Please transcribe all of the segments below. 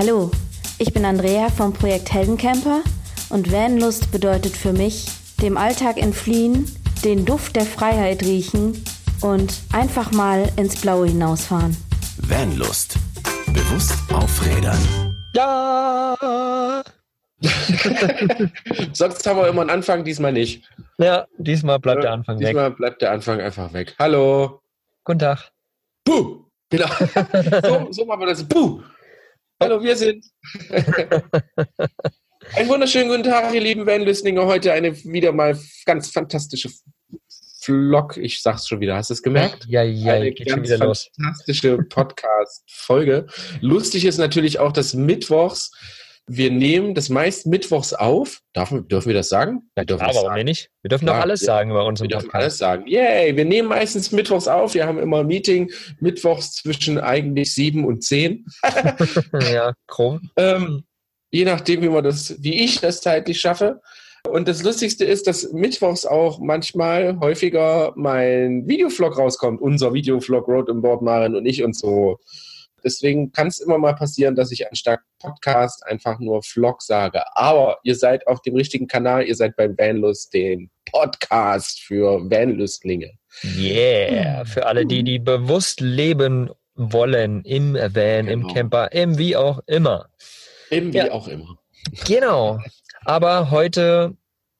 Hallo, ich bin Andrea vom Projekt Heldencamper und Vanlust bedeutet für mich, dem Alltag entfliehen, den Duft der Freiheit riechen und einfach mal ins Blaue hinausfahren. Vanlust. Bewusst aufrädern. Ja! Sonst haben wir immer einen Anfang, diesmal nicht. Ja, diesmal bleibt der Anfang diesmal weg. bleibt der Anfang einfach weg. Hallo. Guten Tag. Puh. Genau. so, so machen wir das. Puh. Hallo, wir sind. Einen wunderschönen guten Tag, ihr lieben Van-Lüstlinge. Heute eine wieder mal ganz fantastische Vlog. Ich sag's schon wieder. Hast du es gemerkt? Ja, ja, eine geht schon ganz wieder fantastische Podcast-Folge. Lustig ist natürlich auch, dass mittwochs wir nehmen das meist mittwochs auf. Darf, dürfen wir das sagen? Wir dürfen Aber das warum nicht? Wir dürfen doch Ja, alles ja. sagen über unseren Wir dürfen Podcast. alles sagen. Yay, wir nehmen meistens mittwochs auf. Wir haben immer ein Meeting mittwochs zwischen eigentlich sieben und zehn. ja, grob. Ähm, je nachdem, wie man das, wie ich das zeitlich schaffe. Und das Lustigste ist, dass mittwochs auch manchmal häufiger mein Videovlog rauskommt. Unser Videovlog Road and Board Maren und ich und so. Deswegen kann es immer mal passieren, dass ich anstatt Podcast einfach nur Vlog sage. Aber ihr seid auf dem richtigen Kanal. Ihr seid beim Vanlust, den Podcast für Vanlustlinge. Yeah. Für alle, die, die bewusst leben wollen im Van, im Genau. Camper, im wie auch immer. Eben wie Ja. auch immer. Genau. Aber heute,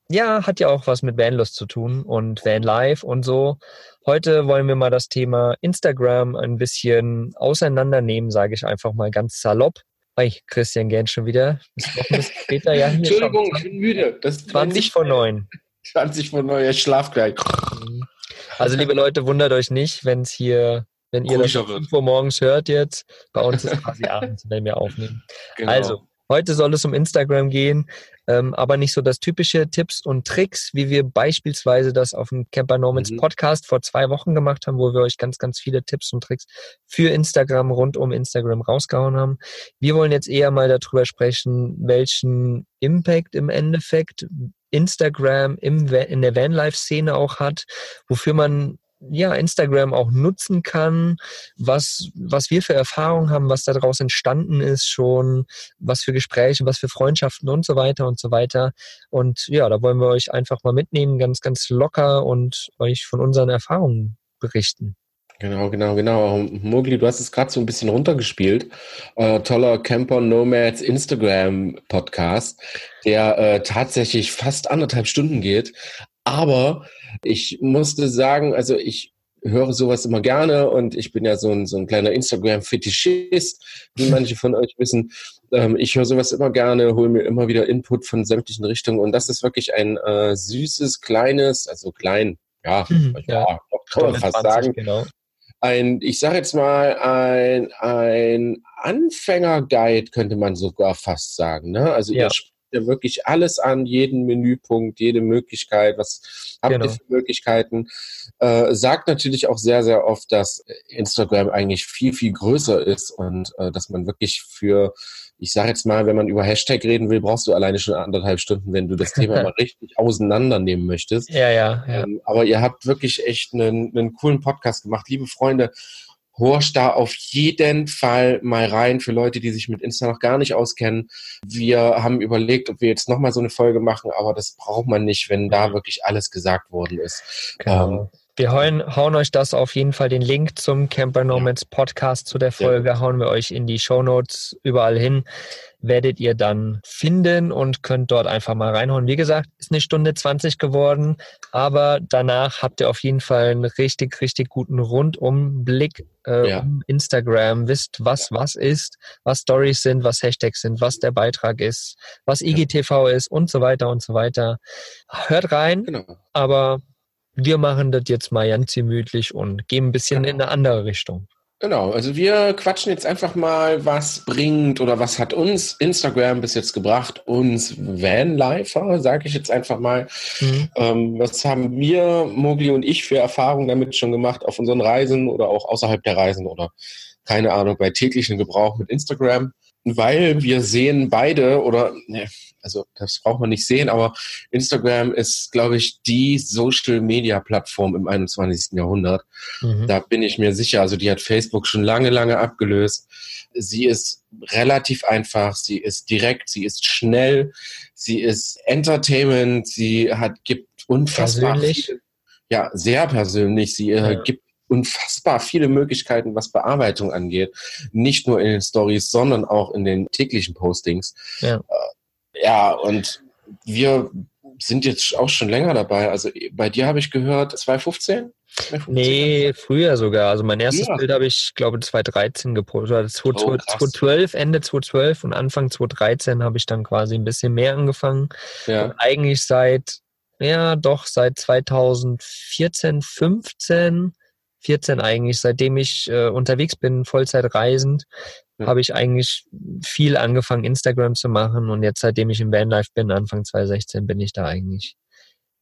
ja, hat ja auch was mit Vanlust zu tun und Vanlife und so. Heute wollen wir mal das Thema Instagram ein bisschen auseinandernehmen, sage ich einfach mal ganz salopp. Hey, Christian Gern schon wieder. Ist noch ein bisschen später, ja. Hier Entschuldigung, schon ich bin müde. Das ist 20 vor 9. 20 von neuer Schlaf gleich. Also, liebe Leute, wundert euch nicht, wenn es hier, wenn ihr das Ruhiger um wird. 5 Uhr morgens hört jetzt. Bei uns ist quasi abends, wenn wir aufnehmen. Genau. Also, heute soll es um Instagram gehen, ähm, aber nicht so das typische Tipps und Tricks, wie wir beispielsweise das auf dem Camper Normans Mhm. Podcast vor zwei Wochen gemacht haben, wo wir euch ganz, ganz viele Tipps und Tricks für Instagram rund um Instagram rausgehauen haben. Wir wollen jetzt eher mal darüber sprechen, welchen Impact im Endeffekt Instagram im, in der Vanlife-Szene auch hat, wofür man ja, Instagram auch nutzen kann, was, was wir für Erfahrungen haben, was daraus entstanden ist schon, was für Gespräche, was für Freundschaften und so weiter und so weiter. Und ja, da wollen wir euch einfach mal mitnehmen, ganz, ganz locker und euch von unseren Erfahrungen berichten. Genau, genau, genau. Mogli, du hast es gerade so ein bisschen runtergespielt. Äh, toller Camper Nomads Instagram Podcast, der äh, tatsächlich fast anderthalb Stunden geht. Aber ich musste sagen, also ich höre sowas immer gerne und ich bin ja so ein, so ein kleiner Instagram-Fetischist, wie manche von euch wissen. Ähm, ich höre sowas immer gerne, hole mir immer wieder Input von sämtlichen Richtungen und das ist wirklich ein äh, süßes, kleines, also klein, ja, Mhm, ja, ja. kann man fast 20, sagen, Genau. ein, ich sage jetzt mal, ein, ein Anfängerguide könnte man sogar fast sagen. Ne? Also Ja. ihr ja wirklich alles an, jeden Menüpunkt, jede Möglichkeit, was habt Genau. ihr für Möglichkeiten. Äh, sagt natürlich auch sehr, sehr oft, dass Instagram eigentlich viel, viel größer ist und äh, dass man wirklich für ich sage jetzt mal, wenn man über Hashtag reden will, brauchst du alleine schon anderthalb Stunden, wenn du das Thema mal richtig auseinandernehmen möchtest. Ja, ja, ja. Ähm, aber ihr habt wirklich echt einen, einen coolen Podcast gemacht. Liebe Freunde, horcht da auf jeden Fall mal rein für Leute, die sich mit Insta noch gar nicht auskennen. Wir haben überlegt, ob wir jetzt nochmal so eine Folge machen, aber das braucht man nicht, wenn da wirklich alles gesagt worden ist. Genau. Wir hauen, hauen euch das auf jeden Fall den Link zum Camper Nomads Podcast zu der Folge, hauen wir euch in die Show Notes überall hin. Werdet ihr dann finden und könnt dort einfach mal reinhauen. Wie gesagt, ist eine Stunde 20 geworden, aber danach habt ihr auf jeden Fall einen richtig, richtig guten Rundumblick äh, Ja. um Instagram, wisst, was was ist, was Stories sind, was Hashtags sind, was der Beitrag ist, was IGTV ist und so weiter und so weiter. Hört rein, Genau. aber wir machen das jetzt mal ganz gemütlich und gehen ein bisschen in eine andere Richtung. Genau, also wir quatschen jetzt einfach mal, was bringt oder was hat uns Instagram bis jetzt gebracht, uns Vanlifer, sage ich jetzt einfach mal. Mhm. Ähm, was haben wir, Mogli und ich, für Erfahrungen damit schon gemacht auf unseren Reisen oder auch außerhalb der Reisen oder keine Ahnung, bei täglichen Gebrauch mit Instagram? Weil wir sehen beide oder ne, also das braucht man nicht sehen, aber Instagram ist, glaube ich, die Social-Media-Plattform im 21. Jahrhundert. Mhm. Da bin ich mir sicher. Also die hat Facebook schon lange, lange abgelöst. Sie ist relativ einfach, sie ist direkt, sie ist schnell, sie ist Entertainment, sie hat gibt unfassbar persönlich. Viele, ja sehr persönlich. Sie äh, ja. gibt unfassbar viele Möglichkeiten, was Bearbeitung angeht. Nicht nur in den Stories, sondern auch in den täglichen Postings. Ja, äh, ja und wir sind jetzt auch schon länger dabei. Also bei dir habe ich gehört 2015? 2015? Nee, früher sogar. Also mein erstes ja. Bild habe ich, glaube 2013 gepostet. 2012, oh, Ende 2012 und Anfang 2013 habe ich dann quasi ein bisschen mehr angefangen. Ja. Und eigentlich seit, ja doch, seit 2014, 15 14 eigentlich, seitdem ich äh, unterwegs bin, Vollzeit reisend, ja. habe ich eigentlich viel angefangen, Instagram zu machen. Und jetzt, seitdem ich im Vanlife bin, Anfang 2016, bin ich da eigentlich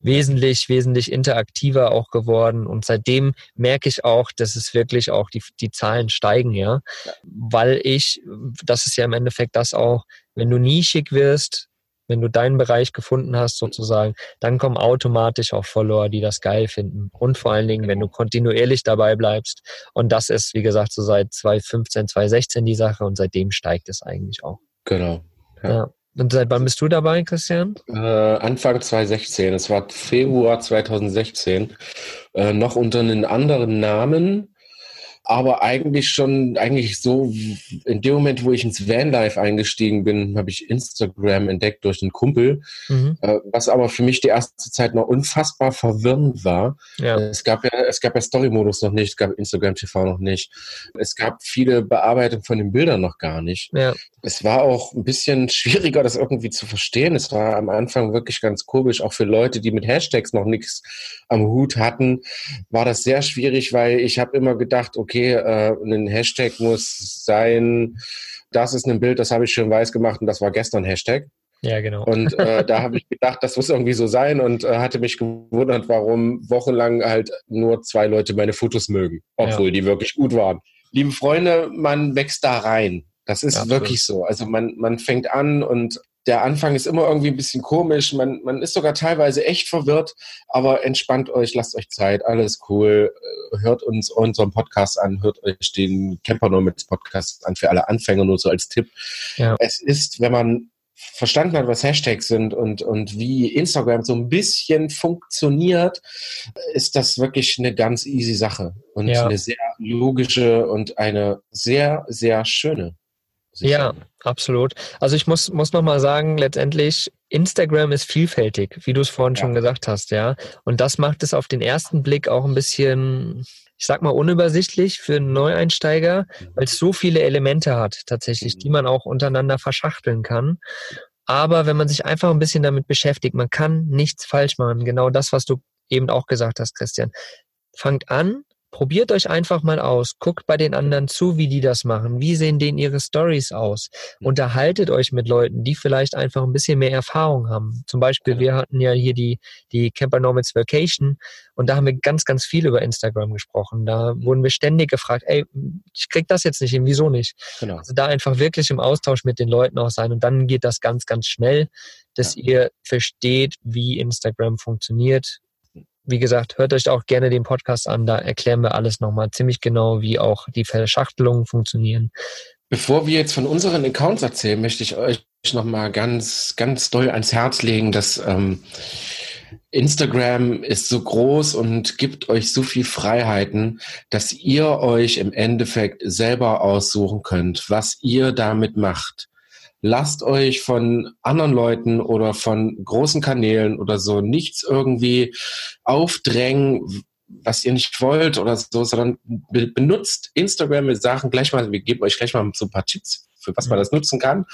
wesentlich, wesentlich interaktiver auch geworden. Und seitdem merke ich auch, dass es wirklich auch die, die Zahlen steigen, ja. ja. Weil ich, das ist ja im Endeffekt das auch, wenn du nischig wirst, wenn du deinen Bereich gefunden hast sozusagen, dann kommen automatisch auch Follower, die das geil finden. Und vor allen Dingen, wenn du kontinuierlich dabei bleibst. Und das ist, wie gesagt, so seit 2015, 2016 die Sache und seitdem steigt es eigentlich auch. Genau. Ja. ja. Und seit wann bist du dabei, Christian? Äh, Anfang 2016. Es war Februar 2016. Äh, noch unter einem anderen Namen aber eigentlich schon, eigentlich so, in dem Moment, wo ich ins Vanlife eingestiegen bin, habe ich Instagram entdeckt durch einen Kumpel, mhm. äh, was aber für mich die erste Zeit noch unfassbar verwirrend war. Ja. Es gab ja, es gab ja Story-Modus noch nicht, es gab Instagram TV noch nicht. Es gab viele Bearbeitungen von den Bildern noch gar nicht. Ja. Es war auch ein bisschen schwieriger, das irgendwie zu verstehen. Es war am Anfang wirklich ganz komisch, auch für Leute, die mit Hashtags noch nichts am Hut hatten, war das sehr schwierig, weil ich habe immer gedacht, okay, äh, ein Hashtag muss sein, das ist ein Bild, das habe ich schon weiß gemacht und das war gestern Hashtag. Ja, genau. Und äh, da habe ich gedacht, das muss irgendwie so sein und äh, hatte mich gewundert, warum wochenlang halt nur zwei Leute meine Fotos mögen, obwohl ja. die wirklich gut waren. Liebe Freunde, man wächst da rein. Das ist ja, wirklich so. Also man, man fängt an und der Anfang ist immer irgendwie ein bisschen komisch. Man, man ist sogar teilweise echt verwirrt, aber entspannt euch, lasst euch Zeit, alles cool. Äh, hört uns unseren Podcast an, hört euch den Camper Nomads Podcast an für alle Anfänger, nur so als Tipp. Ja. Es ist, wenn man verstanden hat, was Hashtags sind und, und wie Instagram so ein bisschen funktioniert, ist das wirklich eine ganz easy Sache und ja. eine sehr logische und eine sehr, sehr schöne. Ja, absolut. Also ich muss, muss nochmal sagen, letztendlich, Instagram ist vielfältig, wie du es vorhin ja. schon gesagt hast, ja. Und das macht es auf den ersten Blick auch ein bisschen, ich sag mal, unübersichtlich für einen Neueinsteiger, mhm. weil es so viele Elemente hat, tatsächlich, mhm. die man auch untereinander verschachteln kann. Aber wenn man sich einfach ein bisschen damit beschäftigt, man kann nichts falsch machen. Genau das, was du eben auch gesagt hast, Christian. Fangt an, Probiert euch einfach mal aus. Guckt bei den anderen zu, wie die das machen. Wie sehen denen ihre Stories aus? Mhm. Unterhaltet euch mit Leuten, die vielleicht einfach ein bisschen mehr Erfahrung haben. Zum Beispiel, wir hatten ja hier die, die Camper Nomads Vacation und da haben wir ganz, ganz viel über Instagram gesprochen. Da wurden wir ständig gefragt, ey, ich krieg das jetzt nicht hin, wieso nicht? Genau. Also da einfach wirklich im Austausch mit den Leuten auch sein und dann geht das ganz, ganz schnell, dass ja. ihr versteht, wie Instagram funktioniert, wie gesagt, hört euch auch gerne den Podcast an, da erklären wir alles nochmal ziemlich genau, wie auch die Verschachtelungen funktionieren. Bevor wir jetzt von unseren Accounts erzählen, möchte ich euch nochmal ganz, ganz doll ans Herz legen, dass ähm, Instagram ist so groß und gibt euch so viel Freiheiten, dass ihr euch im Endeffekt selber aussuchen könnt, was ihr damit macht lasst euch von anderen Leuten oder von großen Kanälen oder so nichts irgendwie aufdrängen, was ihr nicht wollt oder so, sondern benutzt Instagram mit Sachen gleich mal, wir geben euch gleich mal so ein paar Tipps für was man das nutzen kann.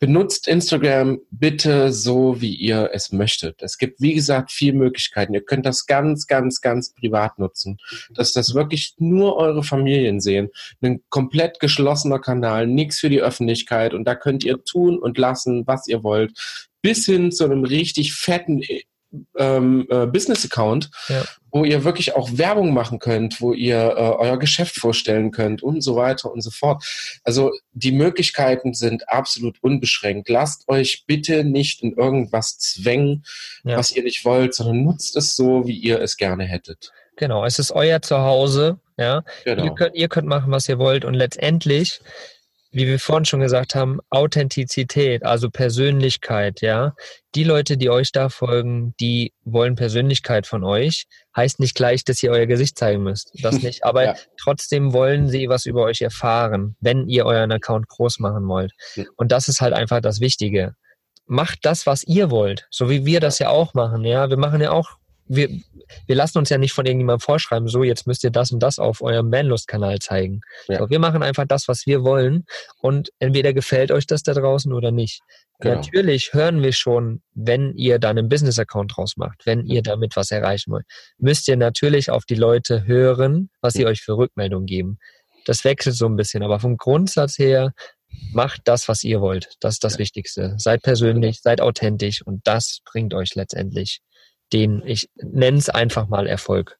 Benutzt Instagram bitte so, wie ihr es möchtet. Es gibt, wie gesagt, viele Möglichkeiten. Ihr könnt das ganz, ganz, ganz privat nutzen. Dass das wirklich nur eure Familien sehen. Ein komplett geschlossener Kanal, nichts für die Öffentlichkeit. Und da könnt ihr tun und lassen, was ihr wollt. Bis hin zu einem richtig fetten ähm, äh, Business-Account, Ja. wo ihr wirklich auch Werbung machen könnt, wo ihr äh, euer Geschäft vorstellen könnt und so weiter und so fort. Also die Möglichkeiten sind absolut unbeschränkt. Lasst euch bitte nicht in irgendwas zwängen, Ja. was ihr nicht wollt, sondern nutzt es so, wie ihr es gerne hättet. Genau, es ist euer Zuhause, ja. Ihr, Genau. könnt, ihr könnt machen, was ihr wollt und letztendlich, wie wir vorhin schon gesagt haben, Authentizität, also Persönlichkeit, ja. Die Leute, die euch da folgen, die wollen Persönlichkeit von euch. Heißt nicht gleich, dass ihr euer Gesicht zeigen müsst. Das nicht. Aber Ja. trotzdem wollen sie was über euch erfahren, wenn ihr euren Account groß machen wollt. Und das ist halt einfach das Wichtige. Macht das, was ihr wollt, so wie wir das ja auch machen. Ja, wir machen ja auch wir, wir lassen uns ja nicht von irgendjemandem vorschreiben, so jetzt müsst ihr das und das auf eurem Manlust-Kanal zeigen. Ja. So, wir machen einfach das, was wir wollen und entweder gefällt euch das da draußen oder nicht. Genau. Natürlich hören wir schon, wenn ihr dann einen Business-Account draus macht, wenn ihr damit was erreichen wollt, müsst ihr natürlich auf die Leute hören, was sie euch für Rückmeldungen geben. Das wechselt so ein bisschen, aber vom Grundsatz her macht das, was ihr wollt. Das ist das Wichtigste. Seid persönlich, seid authentisch und das bringt euch letztendlich den, ich nenne es einfach mal Erfolg.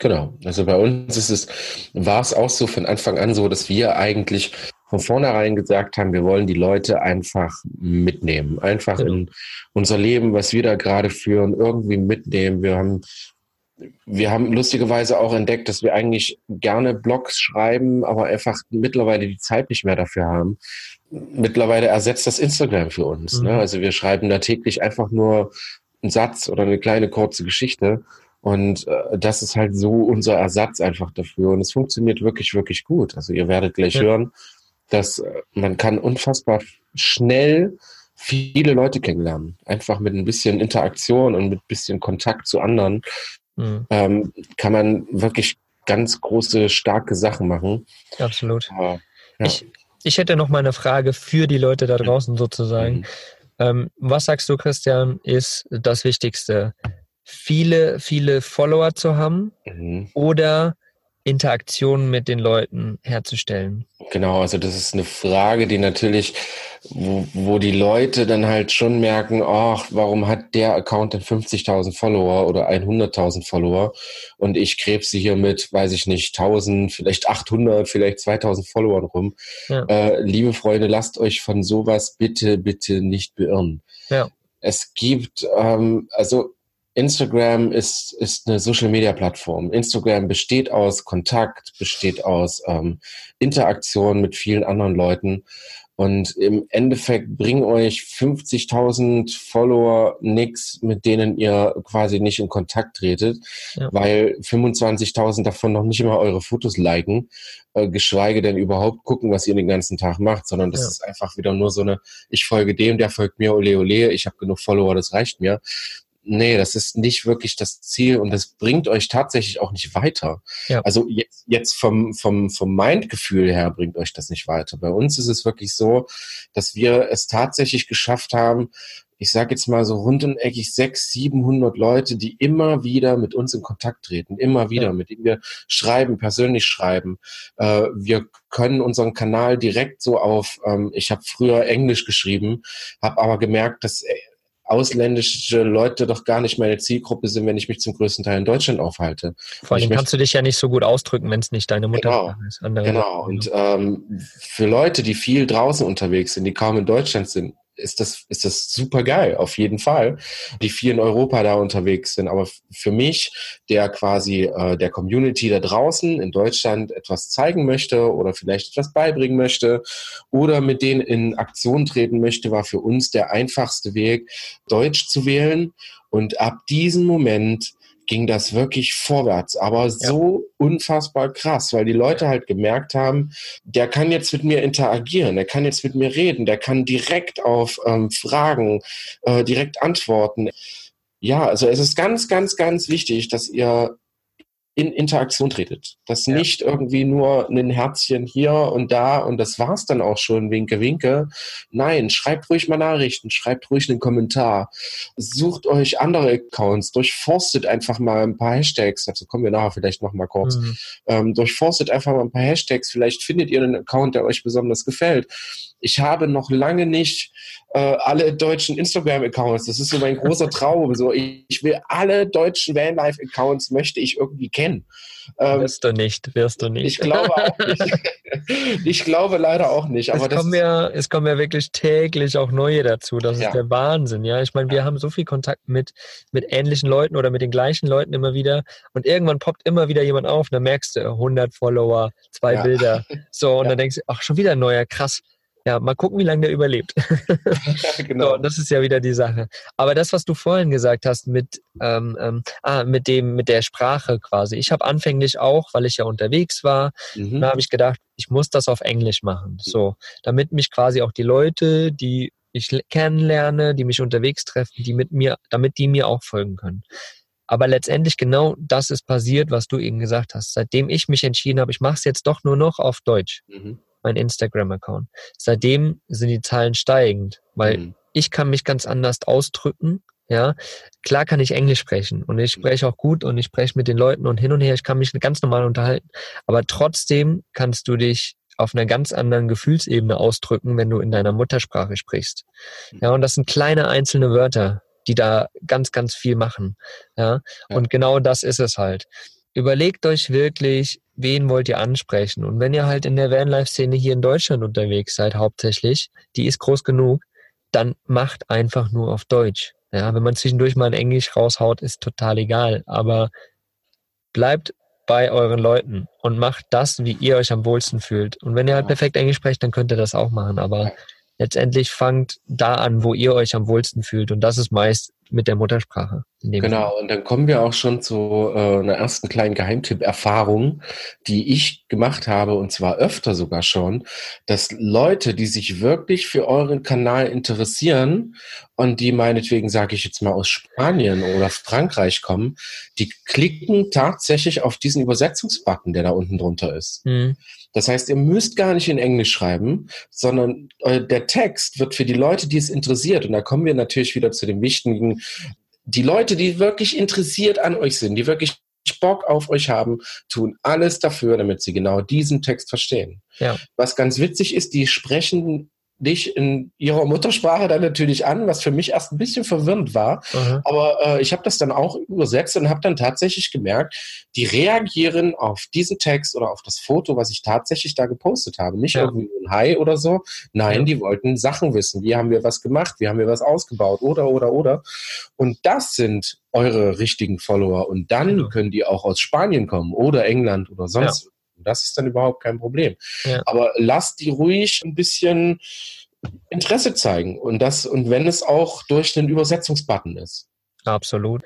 Genau. Also bei uns ist es, war es auch so von Anfang an so, dass wir eigentlich von vornherein gesagt haben, wir wollen die Leute einfach mitnehmen. Einfach Genau. in unser Leben, was wir da gerade führen, irgendwie mitnehmen. Wir haben, wir haben lustigerweise auch entdeckt, dass wir eigentlich gerne Blogs schreiben, aber einfach mittlerweile die Zeit nicht mehr dafür haben. Mittlerweile ersetzt das Instagram für uns. Mhm. Ne? Also wir schreiben da täglich einfach nur einen Satz oder eine kleine kurze Geschichte. Und äh, das ist halt so unser Ersatz einfach dafür. Und es funktioniert wirklich, wirklich gut. Also ihr werdet gleich Ja. hören, dass äh, man kann unfassbar schnell viele Leute kennenlernen. Einfach mit ein bisschen Interaktion und mit ein bisschen Kontakt zu anderen Mhm, ähm, kann man wirklich ganz große, starke Sachen machen. absolut. Aber, ja. Ich, ich hätte noch mal eine Frage für die Leute da draußen sozusagen. Mhm. Ähm, was sagst du, Christian, ist das Wichtigste? Viele, viele Follower zu haben Mhm. oder Interaktionen mit den Leuten herzustellen? Genau, also das ist eine Frage, die natürlich, wo, wo die Leute dann halt schon merken, ach, warum hat der Account denn 50.000 Follower oder 100.000 Follower und ich krebse hier mit, weiß ich nicht, 1000, vielleicht 800, vielleicht 2000 Followern rum. Ja. Äh, liebe Freunde, lasst euch von sowas bitte, bitte nicht beirren. Ja. Es gibt, ähm, also Instagram ist, ist eine Social-Media-Plattform. Instagram besteht aus Kontakt, besteht aus ähm, Interaktion mit vielen anderen Leuten. Und im Endeffekt bringen euch 50.000 Follower nix, mit denen ihr quasi nicht in Kontakt tretet, Ja. weil 25.000 davon noch nicht immer eure Fotos liken, äh, geschweige denn überhaupt gucken, was ihr den ganzen Tag macht, sondern das Ja. ist einfach wieder nur so eine, ich folge dem, der folgt mir, ole ole, ich habe genug Follower, das reicht mir. Nee, das ist nicht wirklich das Ziel und das bringt euch tatsächlich auch nicht weiter. Ja. Also jetzt, jetzt vom, vom, vom Mindgefühl her bringt euch das nicht weiter. Bei uns ist es wirklich so, dass wir es tatsächlich geschafft haben, ich sage jetzt mal so rund und eckig sechs, 700 Leute, die immer wieder mit uns in Kontakt treten, immer wieder, mit denen wir schreiben, persönlich schreiben. Äh, wir können unseren Kanal direkt so auf, ähm, ich habe früher Englisch geschrieben, habe aber gemerkt, dass äh, ausländische Leute doch gar nicht meine Zielgruppe sind, wenn ich mich zum größten Teil in Deutschland aufhalte. Vor allem kannst du dich ja nicht so gut ausdrücken, wenn es nicht deine Mutter Genau. ist. Andere Genau. Und ähm, für Leute, die viel draußen unterwegs sind, die kaum in Deutschland sind, ist das, ist das super geil, auf jeden Fall, die viel in Europa da unterwegs sind. Aber für mich, der quasi äh, der Community da draußen in Deutschland etwas zeigen möchte oder vielleicht etwas beibringen möchte oder mit denen in Aktion treten möchte, war für uns der einfachste Weg, Deutsch zu wählen. Und ab diesem Moment ging das wirklich vorwärts, aber so unfassbar krass, weil die Leute halt gemerkt haben, der kann jetzt mit mir interagieren, der kann jetzt mit mir reden, der kann direkt auf ähm, Fragen äh, direkt antworten. Ja, also es ist ganz, ganz, ganz wichtig, dass ihr in Interaktion tretet. Dass Ja. nicht irgendwie nur ein Herzchen hier und da und das war's dann auch schon, winke, winke. Nein, schreibt ruhig mal Nachrichten, schreibt ruhig einen Kommentar. Sucht euch andere Accounts, durchforstet einfach mal ein paar Hashtags, dazu kommen wir nachher vielleicht noch mal kurz. Mhm. Ähm, durchforstet einfach mal ein paar Hashtags, vielleicht findet ihr einen Account, der euch besonders gefällt. Ich habe noch lange nicht äh, alle deutschen Instagram-Accounts. Das ist so mein großer Traum. So, ich, ich will alle deutschen Vanlife-Accounts möchte ich irgendwie kennen. Ähm, wirst du nicht, wirst du nicht. Ich glaube auch nicht. ich glaube leider auch nicht. Aber es, kommen ja, es kommen ja wirklich täglich auch neue dazu. Das ja. ist der Wahnsinn. Ja, ich meine, wir ja. haben so viel Kontakt mit, mit ähnlichen Leuten oder mit den gleichen Leuten immer wieder. Und irgendwann poppt immer wieder jemand auf. Und dann merkst du 100 Follower, zwei ja. Bilder. So, und dann denkst du, ach, schon wieder ein neuer, krass. Ja, mal gucken, wie lange der überlebt. genau. So, das ist ja wieder die Sache. Aber das, was du vorhin gesagt hast mit, ähm, ähm, ah, mit dem, mit der Sprache quasi. Ich habe anfänglich auch, weil ich ja unterwegs war, mhm. da habe ich gedacht, ich muss das auf Englisch machen. So, damit mich quasi auch die Leute, die ich kennenlerne, die mich unterwegs treffen, die mit mir, damit die mir auch folgen können. Aber letztendlich genau das ist passiert, was du eben gesagt hast. Seitdem ich mich entschieden habe, ich mache es jetzt doch nur noch auf Deutsch. Mhm mein Instagram-Account. Seitdem sind die Zahlen steigend, weil mhm. ich kann mich ganz anders ausdrücken. Ja, klar kann ich Englisch sprechen und ich mhm. spreche auch gut und ich spreche mit den Leuten und hin und her. Ich kann mich ganz normal unterhalten. Aber trotzdem kannst du dich auf einer ganz anderen Gefühlsebene ausdrücken, wenn du in deiner Muttersprache sprichst. Mhm. Ja, und das sind kleine einzelne Wörter, die da ganz, ganz viel machen. Ja, ja. und genau das ist es halt. Überlegt euch wirklich, wen wollt ihr ansprechen? Und wenn ihr halt in der Vanlife-Szene hier in Deutschland unterwegs seid, hauptsächlich, die ist groß genug, dann macht einfach nur auf Deutsch. Ja, wenn man zwischendurch mal ein Englisch raushaut, ist total egal. Aber bleibt bei euren Leuten und macht das, wie ihr euch am wohlsten fühlt. Und wenn ihr halt perfekt Englisch sprecht, dann könnt ihr das auch machen. Aber letztendlich fangt da an, wo ihr euch am wohlsten fühlt. Und das ist meist mit der Muttersprache. Genau, Fall. und dann kommen wir auch schon zu äh, einer ersten kleinen Geheimtipp-Erfahrung, die ich gemacht habe, und zwar öfter sogar schon, dass Leute, die sich wirklich für euren Kanal interessieren und die meinetwegen, sage ich jetzt mal, aus Spanien oder Frankreich kommen, die klicken tatsächlich auf diesen Übersetzungsbutton, der da unten drunter ist. Mhm. Das heißt, ihr müsst gar nicht in Englisch schreiben, sondern äh, der Text wird für die Leute, die es interessiert, und da kommen wir natürlich wieder zu dem wichtigen, die Leute, die wirklich interessiert an euch sind, die wirklich Bock auf euch haben, tun alles dafür, damit sie genau diesen Text verstehen. Ja. Was ganz witzig ist, die sprechen dich in ihrer Muttersprache dann natürlich an, was für mich erst ein bisschen verwirrend war. Mhm. Aber äh, ich habe das dann auch übersetzt und habe dann tatsächlich gemerkt, die reagieren auf diesen Text oder auf das Foto, was ich tatsächlich da gepostet habe. Nicht ja. irgendwie ein Hi oder so. Nein, ja. die wollten Sachen wissen. Wie haben wir was gemacht? Wie haben wir was ausgebaut? Oder, oder, oder. Und das sind eure richtigen Follower. Und dann genau. können die auch aus Spanien kommen oder England oder sonst ja. Das ist dann überhaupt kein Problem. Ja. Aber lasst die ruhig ein bisschen Interesse zeigen. Und das, und wenn es auch durch den Übersetzungsbutton ist. Absolut.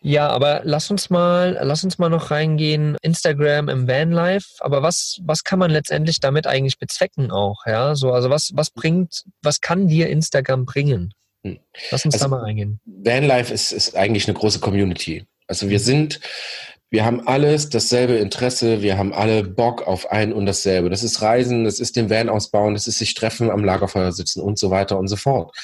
Ja, aber lass uns mal, lass uns mal noch reingehen. Instagram im Vanlife. Aber was, was kann man letztendlich damit eigentlich bezwecken auch? Ja, so, also was, was bringt, was kann dir Instagram bringen? Hm. Lass uns also, da mal reingehen. Vanlife ist, ist eigentlich eine große Community. Also wir sind, wir haben alles dasselbe Interesse, wir haben alle Bock auf ein und dasselbe. Das ist Reisen, das ist den Van ausbauen, das ist sich treffen, am Lagerfeuer sitzen und so weiter und so fort.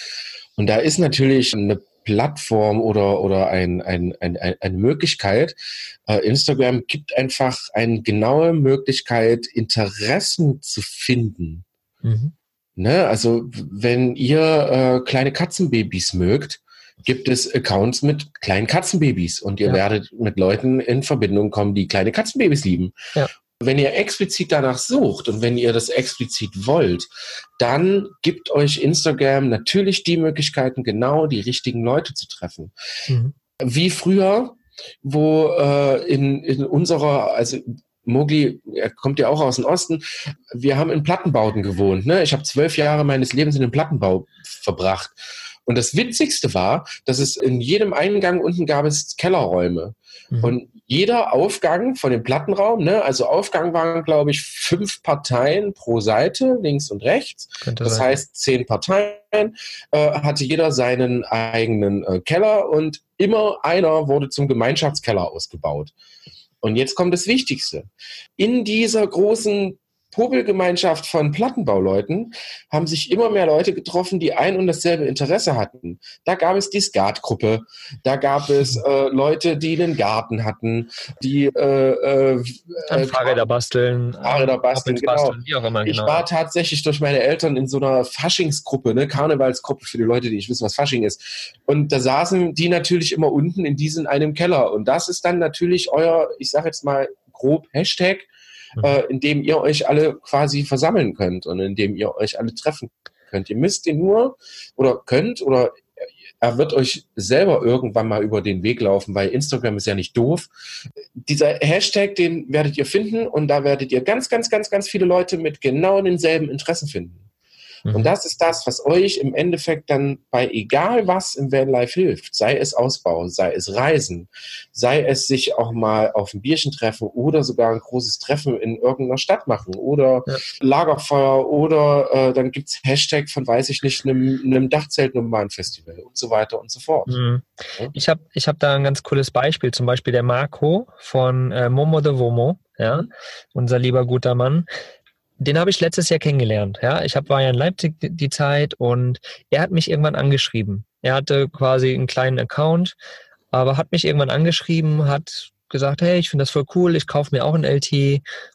Und da ist natürlich eine Plattform oder, oder ein, ein, ein, eine Möglichkeit. Äh, Instagram gibt einfach eine genaue Möglichkeit, Interessen zu finden. Mhm. Ne? Also wenn ihr äh, kleine Katzenbabys mögt, gibt es Accounts mit kleinen Katzenbabys und ihr ja. werdet mit Leuten in Verbindung kommen, die kleine Katzenbabys lieben. Ja. Wenn ihr explizit danach sucht und wenn ihr das explizit wollt, dann gibt euch Instagram natürlich die Möglichkeiten, genau die richtigen Leute zu treffen. Mhm. Wie früher, wo äh, in, in unserer, also Mogli, er kommt ja auch aus dem Osten. Wir haben in Plattenbauten gewohnt. Ne? Ich habe zwölf Jahre meines Lebens in dem Plattenbau verbracht. Und das Witzigste war, dass es in jedem Eingang unten gab es Kellerräume. Mhm. Und jeder Aufgang von dem Plattenraum, ne, also Aufgang waren, glaube ich, fünf Parteien pro Seite, links und rechts. Könnte das sein. heißt, zehn Parteien, äh, hatte jeder seinen eigenen äh, Keller und immer einer wurde zum Gemeinschaftskeller ausgebaut. Und jetzt kommt das Wichtigste. In dieser großen Popelgemeinschaft von Plattenbauleuten haben sich immer mehr Leute getroffen, die ein und dasselbe Interesse hatten. Da gab es die Skatgruppe, da gab es äh, Leute, die einen Garten hatten, die äh, äh, Fahrräder basteln, Fahrräder basteln, genau. Basteln, wie auch immer, genau. Ich war tatsächlich durch meine Eltern in so einer Faschingsgruppe, ne, Karnevalsgruppe für die Leute, die nicht wissen, was Fasching ist. Und da saßen die natürlich immer unten in diesem einem Keller. Und das ist dann natürlich euer, ich sage jetzt mal grob Hashtag mhm. äh, in dem ihr euch alle quasi versammeln könnt und in dem ihr euch alle treffen könnt. Ihr müsst ihn nur oder könnt oder er wird euch selber irgendwann mal über den Weg laufen, weil Instagram ist ja nicht doof. Dieser Hashtag, den werdet ihr finden und da werdet ihr ganz, ganz, ganz, ganz viele Leute mit genau denselben Interessen finden. Mhm. Und das ist das, was euch im Endeffekt dann bei egal was im Vanlife hilft. Sei es Ausbau, sei es Reisen, sei es sich auch mal auf ein Bierchen treffen oder sogar ein großes Treffen in irgendeiner Stadt machen oder ja. Lagerfeuer oder äh, dann gibt's Hashtag von, weiß ich nicht, einem, einem Dachzelt Festival und so weiter und so fort. Mhm. Ja? Ich habe ich hab da ein ganz cooles Beispiel, zum Beispiel der Marco von äh, Momo de Vomo, ja, mhm. unser lieber guter Mann den habe ich letztes Jahr kennengelernt. Ja, ich hab, war ja in Leipzig die, Zeit und er hat mich irgendwann angeschrieben. Er hatte quasi einen kleinen Account, aber hat mich irgendwann angeschrieben, hat gesagt, hey, ich finde das voll cool, ich kaufe mir auch einen LT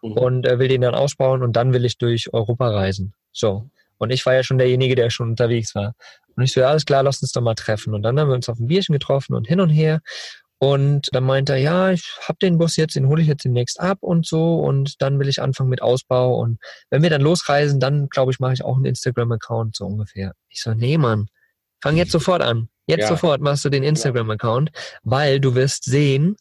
mhm. und äh, will den dann ausbauen und dann will ich durch Europa reisen. So. Und ich war ja schon derjenige, der schon unterwegs war. Und ich so, ja, alles klar, lass uns doch mal treffen. Und dann haben wir uns auf ein Bierchen getroffen und hin und her. Und dann meinte er, ja, ich habe den Bus jetzt, den hole ich jetzt demnächst ab und so und dann will ich anfangen mit Ausbau und wenn wir dann losreisen, dann glaube ich, mache ich auch einen Instagram-Account so ungefähr. Ich so, nee, Mann, fang jetzt sofort an. Jetzt ja. sofort machst du den Instagram-Account, weil du wirst sehen,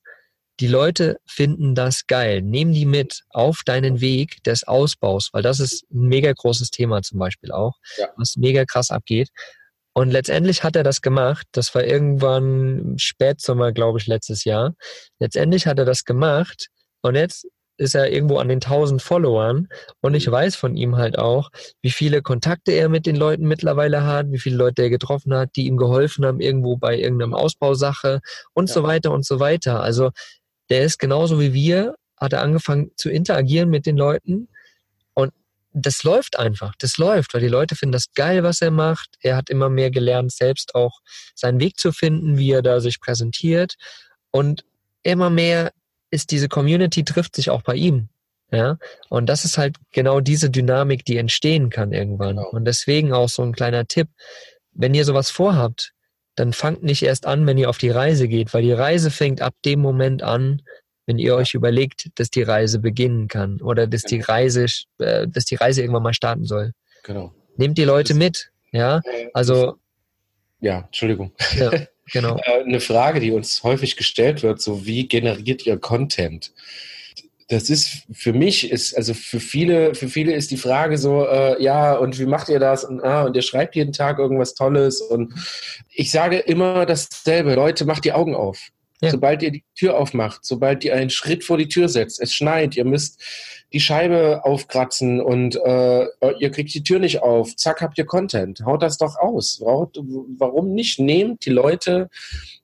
die Leute finden das geil. Nehmen die mit auf deinen Weg des Ausbaus, weil das ist ein mega großes Thema zum Beispiel auch, ja. was mega krass abgeht. Und letztendlich hat er das gemacht. Das war irgendwann Spätsommer, glaube ich, letztes Jahr. Letztendlich hat er das gemacht. Und jetzt ist er irgendwo an den 1000 Followern. Und ich mhm. weiß von ihm halt auch, wie viele Kontakte er mit den Leuten mittlerweile hat, wie viele Leute er getroffen hat, die ihm geholfen haben, irgendwo bei irgendeinem Ausbausache und ja. so weiter und so weiter. Also der ist genauso wie wir, hat er angefangen zu interagieren mit den Leuten das läuft einfach. Das läuft, weil die Leute finden das geil, was er macht. Er hat immer mehr gelernt, selbst auch seinen Weg zu finden, wie er da sich präsentiert. Und immer mehr ist diese Community trifft sich auch bei ihm. Ja, und das ist halt genau diese Dynamik, die entstehen kann irgendwann. Genau. Und deswegen auch so ein kleiner Tipp. Wenn ihr sowas vorhabt, dann fangt nicht erst an, wenn ihr auf die Reise geht, weil die Reise fängt ab dem Moment an, wenn ihr euch überlegt, dass die Reise beginnen kann oder dass die genau. Reise, äh, dass die Reise irgendwann mal starten soll. Genau. Nehmt die Leute mit, ja. Also. Ja, Entschuldigung. Ja, genau. Äh, eine Frage, die uns häufig gestellt wird, so wie generiert ihr Content? das ist für mich ist also für viele für viele ist die Frage so äh, ja und wie macht ihr das und ah, und ihr schreibt jeden Tag irgendwas Tolles und ich sage immer dasselbe Leute macht die Augen auf ja. Sobald ihr die Tür aufmacht, sobald ihr einen Schritt vor die Tür setzt, es schneit, ihr müsst die Scheibe aufkratzen und äh, ihr kriegt die Tür nicht auf, zack, habt ihr Content. Haut das doch aus. Warum nicht? Nehmt die Leute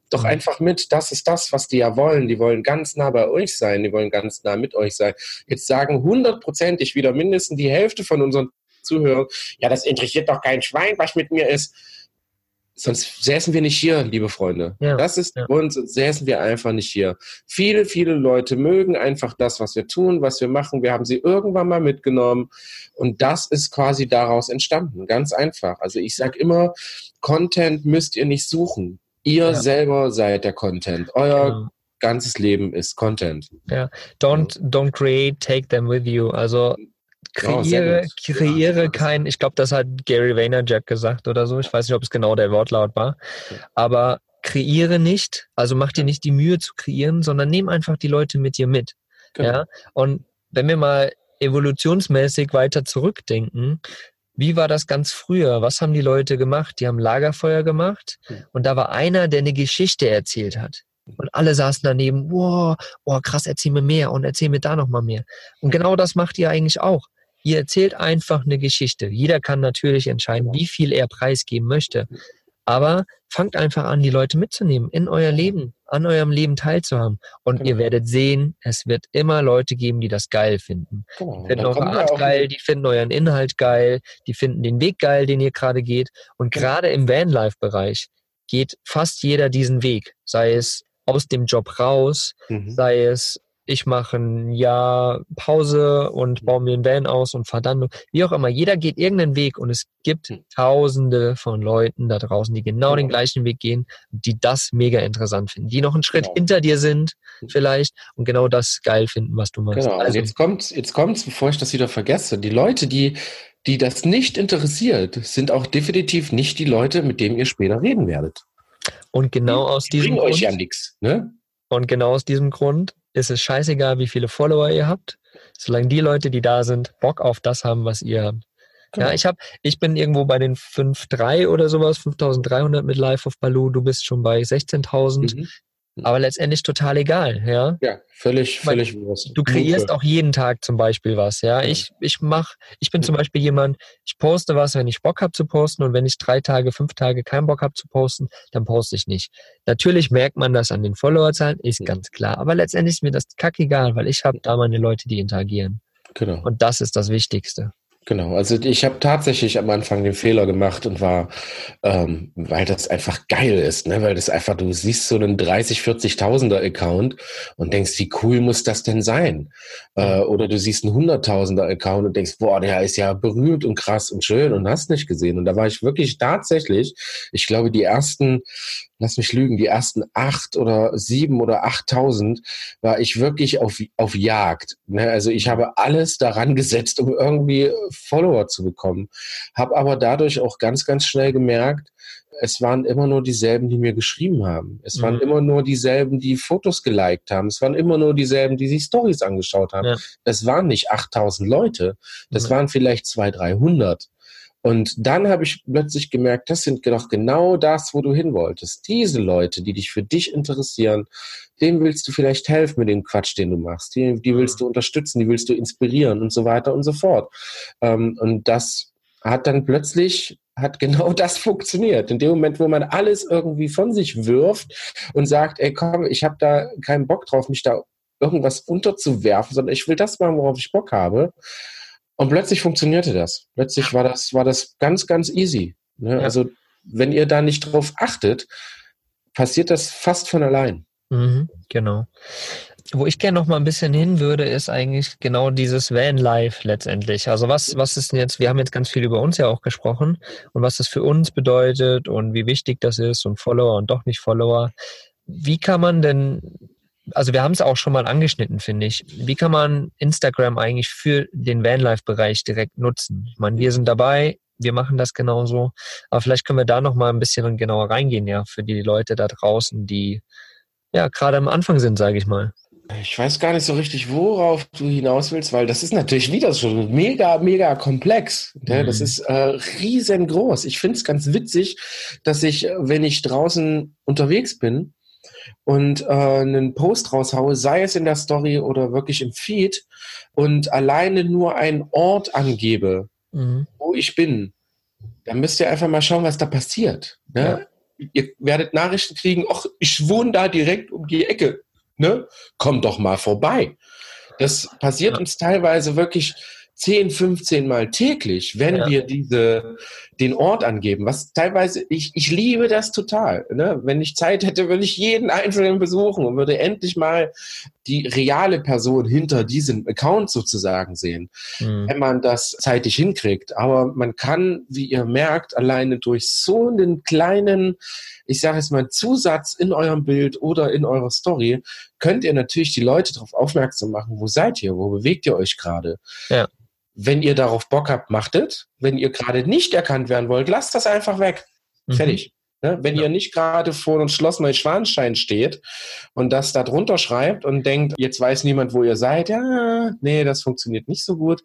doch mhm. einfach mit. Das ist das, was die ja wollen. Die wollen ganz nah bei euch sein. Die wollen ganz nah mit euch sein. Jetzt sagen hundertprozentig wieder mindestens die Hälfte von unseren Zuhörern, ja, das interessiert doch kein Schwein, was mit mir ist. Sonst säßen wir nicht hier, liebe Freunde. Ja, das ist ja. uns, säßen wir einfach nicht hier. Viele, viele Leute mögen einfach das, was wir tun, was wir machen. Wir haben sie irgendwann mal mitgenommen und das ist quasi daraus entstanden. Ganz einfach. Also ich sage immer, Content müsst ihr nicht suchen. Ihr ja. selber seid der Content. Euer genau. ganzes Leben ist Content. Ja, don't, don't create, take them with you. Also kreiere, oh, kreiere kein, ich glaube, das hat Gary Vaynerchuk gesagt oder so. Ich weiß nicht, ob es genau der Wortlaut war. Aber kreiere nicht, also mach dir nicht die Mühe zu kreieren, sondern nimm einfach die Leute mit dir mit. Genau. Ja. Und wenn wir mal evolutionsmäßig weiter zurückdenken, wie war das ganz früher? Was haben die Leute gemacht? Die haben Lagerfeuer gemacht und da war einer, der eine Geschichte erzählt hat. Und alle saßen daneben, wow, oh krass, erzähl mir mehr und erzähl mir da nochmal mehr. Und genau das macht ihr eigentlich auch. Ihr erzählt einfach eine Geschichte. Jeder kann natürlich entscheiden, wie viel er preisgeben möchte. Aber fangt einfach an, die Leute mitzunehmen, in euer Leben, an eurem Leben teilzuhaben. Und Genau. ihr werdet sehen, es wird immer Leute geben, die das geil finden. Genau. Die finden eure Art geil, die finden euren Inhalt geil, die finden den Weg geil, den ihr gerade geht. Und Genau. gerade im Vanlife-Bereich geht fast jeder diesen Weg. Sei es aus dem Job raus, Mhm. sei es ich mache ein Jahr Pause und baue mir ein Van aus und fahre dann, wie auch immer. Jeder geht irgendeinen Weg und es gibt Mhm. tausende von Leuten da draußen, die genau den Genau. gleichen Weg gehen, die das mega interessant finden, die noch einen Schritt Genau. hinter dir sind Mhm. vielleicht und genau das geil finden, was du machst. Genau, also Also, jetzt kommt jetzt kommt's, bevor ich das wieder vergesse. Die Leute, die, die das nicht interessiert, sind auch definitiv nicht die Leute, mit denen ihr später reden werdet. und genau aus Die diesem bringen euch Grund, ja nichts, ne? und genau aus diesem Grund ist es scheißegal, wie viele Follower ihr habt, solange die Leute, die da sind, Bock auf das haben, was ihr habt. Genau. Ja, ich habe, ich bin irgendwo bei den 5.3 oder sowas, 5.300 mit Live auf Baloo. Du bist schon bei 16.000. Mhm. Aber letztendlich total egal, ja. Ja, völlig, Weil völlig Wurst. Du kreierst auch jeden Tag zum Beispiel was, ja. Ich, ich mach, ich bin zum Beispiel jemand, ich poste was, wenn ich Bock habe zu posten und wenn ich drei Tage, fünf Tage keinen Bock habe zu posten, dann poste ich nicht. Natürlich merkt man das an den Followerzahlen, ist ganz klar. Aber letztendlich ist mir das kackegal, weil ich habe da meine Leute, die interagieren. Genau. Und das ist das Wichtigste. Genau, also ich habe tatsächlich am Anfang den Fehler gemacht und war, ähm, weil das einfach geil ist, ne? weil das einfach, du siehst so einen 30, 40.000er Account und denkst, wie cool muss das denn sein? Äh, oder du siehst einen 100.000er Account und denkst, boah, der ist ja berühmt und krass und schön und hast nicht gesehen. Und da war ich wirklich tatsächlich, ich glaube, die ersten, lass mich lügen, die ersten acht oder sieben oder achttausend war ich wirklich auf, auf Jagd. Ne? Also ich habe alles daran gesetzt, um irgendwie Follower zu bekommen. Habe aber dadurch auch ganz, ganz schnell gemerkt, es waren immer nur dieselben, die mir geschrieben haben. Es waren Mhm. immer nur dieselben, die Fotos geliked haben. Es waren immer nur dieselben, die sich Stories angeschaut haben. Ja. Es waren nicht 8000 Leute. Das Mhm. waren vielleicht 200, 300. Und dann habe ich plötzlich gemerkt, das sind doch genau das, wo du hin wolltest. Diese Leute, die dich für dich interessieren, denen willst du vielleicht helfen mit dem Quatsch, den du machst. Die, die willst du unterstützen, die willst du inspirieren und so weiter und so fort. Ähm, und das hat dann plötzlich, hat genau das funktioniert. In dem Moment, wo man alles irgendwie von sich wirft und sagt, ey komm, ich habe da keinen Bock drauf, mich da irgendwas unterzuwerfen, sondern ich will das machen, worauf ich Bock habe. Und plötzlich funktionierte das. Plötzlich war das, war das ganz, ganz easy. Ne? Ja. Also, wenn ihr da nicht drauf achtet, passiert das fast von allein. Mhm, genau. Wo ich gerne noch mal ein bisschen hin würde, ist eigentlich genau dieses Van-Life letztendlich. Also was, was ist denn jetzt, wir haben jetzt ganz viel über uns ja auch gesprochen und was das für uns bedeutet und wie wichtig das ist und Follower und doch nicht Follower. Wie kann man denn, also wir haben es auch schon mal angeschnitten, finde ich. Wie kann man Instagram eigentlich für den Vanlife-Bereich direkt nutzen? Ich meine, wir sind dabei, wir machen das genauso, aber vielleicht können wir da noch mal ein bisschen genauer reingehen, ja, für die Leute da draußen, die ja gerade am Anfang sind, sage ich mal. Ich weiß gar nicht so richtig, worauf du hinaus willst, weil das ist natürlich wieder schon mega, mega komplex. Ne? Mhm. Das ist äh, riesengroß. Ich finde es ganz witzig, dass ich, wenn ich draußen unterwegs bin und äh, einen Post raushaue, sei es in der Story oder wirklich im Feed, und alleine nur einen Ort angebe, Mhm. wo ich bin, dann müsst ihr einfach mal schauen, was da passiert. Ne? Ihr werdet Nachrichten kriegen, ach, ich wohne da direkt um die Ecke. Ne? Kommt doch mal vorbei. Das passiert Ja. uns teilweise wirklich 10, 15 Mal täglich, wenn Ja. wir diese, den Ort angeben. Was teilweise, ich, ich liebe das total. Ne? Wenn ich Zeit hätte, würde ich jeden Einzelnen besuchen und würde endlich mal die reale Person hinter diesem Account sozusagen sehen Mhm. wenn man das zeitig hinkriegt. Aber man kann, wie ihr merkt, alleine durch so einen kleinen, ich sage jetzt mal, Zusatz in eurem Bild oder in eurer Story, könnt ihr natürlich die Leute darauf aufmerksam machen, wo seid ihr, wo bewegt ihr euch gerade. Ja. Wenn ihr darauf Bock habt, macht es. Wenn ihr gerade nicht erkannt werden wollt, lasst das einfach weg. Mhm. Fertig. Ne? Wenn Ja. ihr nicht gerade vor einem Schloss Neuschwanstein steht und das da drunter schreibt und denkt, jetzt weiß niemand, wo ihr seid, ja, nee, das funktioniert nicht so gut.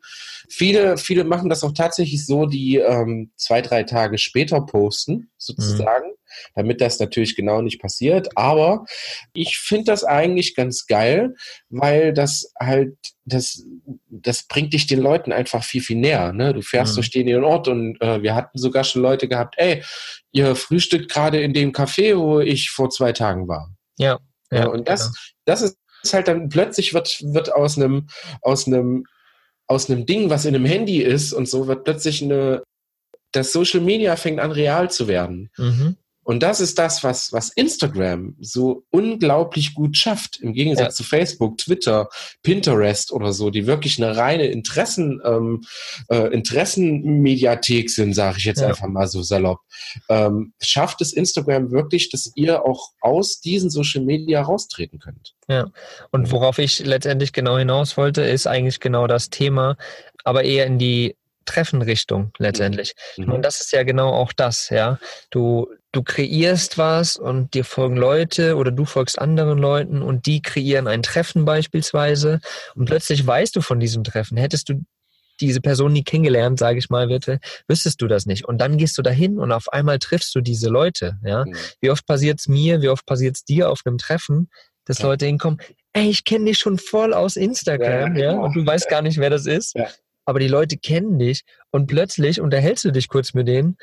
Viele, viele machen das auch tatsächlich so, die ähm, zwei, drei Tage später posten, sozusagen. Damit das natürlich genau nicht passiert. Aber ich finde das eigentlich ganz geil, weil das halt, das, das bringt dich den Leuten einfach viel, viel näher. Ne? Du fährst mhm. durch den Ort und äh, wir hatten sogar schon Leute gehabt, ey, ihr frühstückt gerade in dem Café, wo ich vor zwei Tagen war. Ja. ja, ja und das, genau. das ist halt dann plötzlich wird, wird aus einem, aus einem, aus einem Ding, was in einem Handy ist und so, wird plötzlich eine, das Social Media fängt an real zu werden. Mhm. Und das ist das, was, was Instagram so unglaublich gut schafft, im Gegensatz ja. zu Facebook, Twitter, Pinterest oder so, die wirklich eine reine Interessen, ähm, äh, Interessenmediathek sind, sage ich jetzt ja. einfach mal so salopp. Ähm, schafft es Instagram wirklich, dass ihr auch aus diesen Social Media raustreten könnt. Ja, und worauf ich letztendlich genau hinaus wollte, ist eigentlich genau das Thema, aber eher in die Treffenrichtung letztendlich. Mhm. Und das ist ja genau auch das, ja. Du, du kreierst was und dir folgen Leute oder du folgst anderen Leuten und die kreieren ein Treffen beispielsweise und plötzlich weißt du von diesem Treffen. Hättest du diese Person nie kennengelernt, sage ich mal, bitte, wüsstest du das nicht. Und dann gehst du dahin und auf einmal triffst du diese Leute. Ja? Mhm. Wie oft passiert es mir, wie oft passiert es dir auf einem Treffen, dass ja. Leute hinkommen, ey, ich kenne dich schon voll aus Instagram, ja, ja, und du weißt gar nicht, wer das ist. Ja aber die Leute kennen dich und plötzlich unterhältst du dich kurz mit denen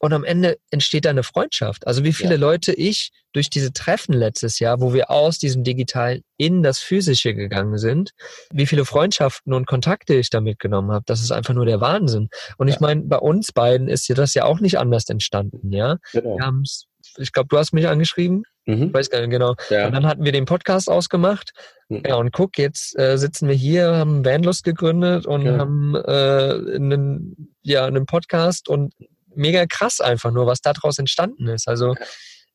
und am Ende entsteht da eine Freundschaft. Also wie viele ja. Leute ich durch diese Treffen letztes Jahr, wo wir aus diesem Digitalen in das Physische gegangen sind, wie viele Freundschaften und Kontakte ich da mitgenommen habe, das ist einfach nur der Wahnsinn. Und ja. ich meine, bei uns beiden ist ja das ja auch nicht anders entstanden, ja. Genau. Wir haben's, ich glaube, du hast mich angeschrieben. Mhm. Weiß gar nicht genau. Ja. Und dann hatten wir den Podcast ausgemacht. Mhm. Ja, und guck, jetzt äh, sitzen wir hier, haben Vanlust gegründet und ja. haben äh, einen, ja, einen Podcast und mega krass einfach nur, was daraus entstanden ist. Also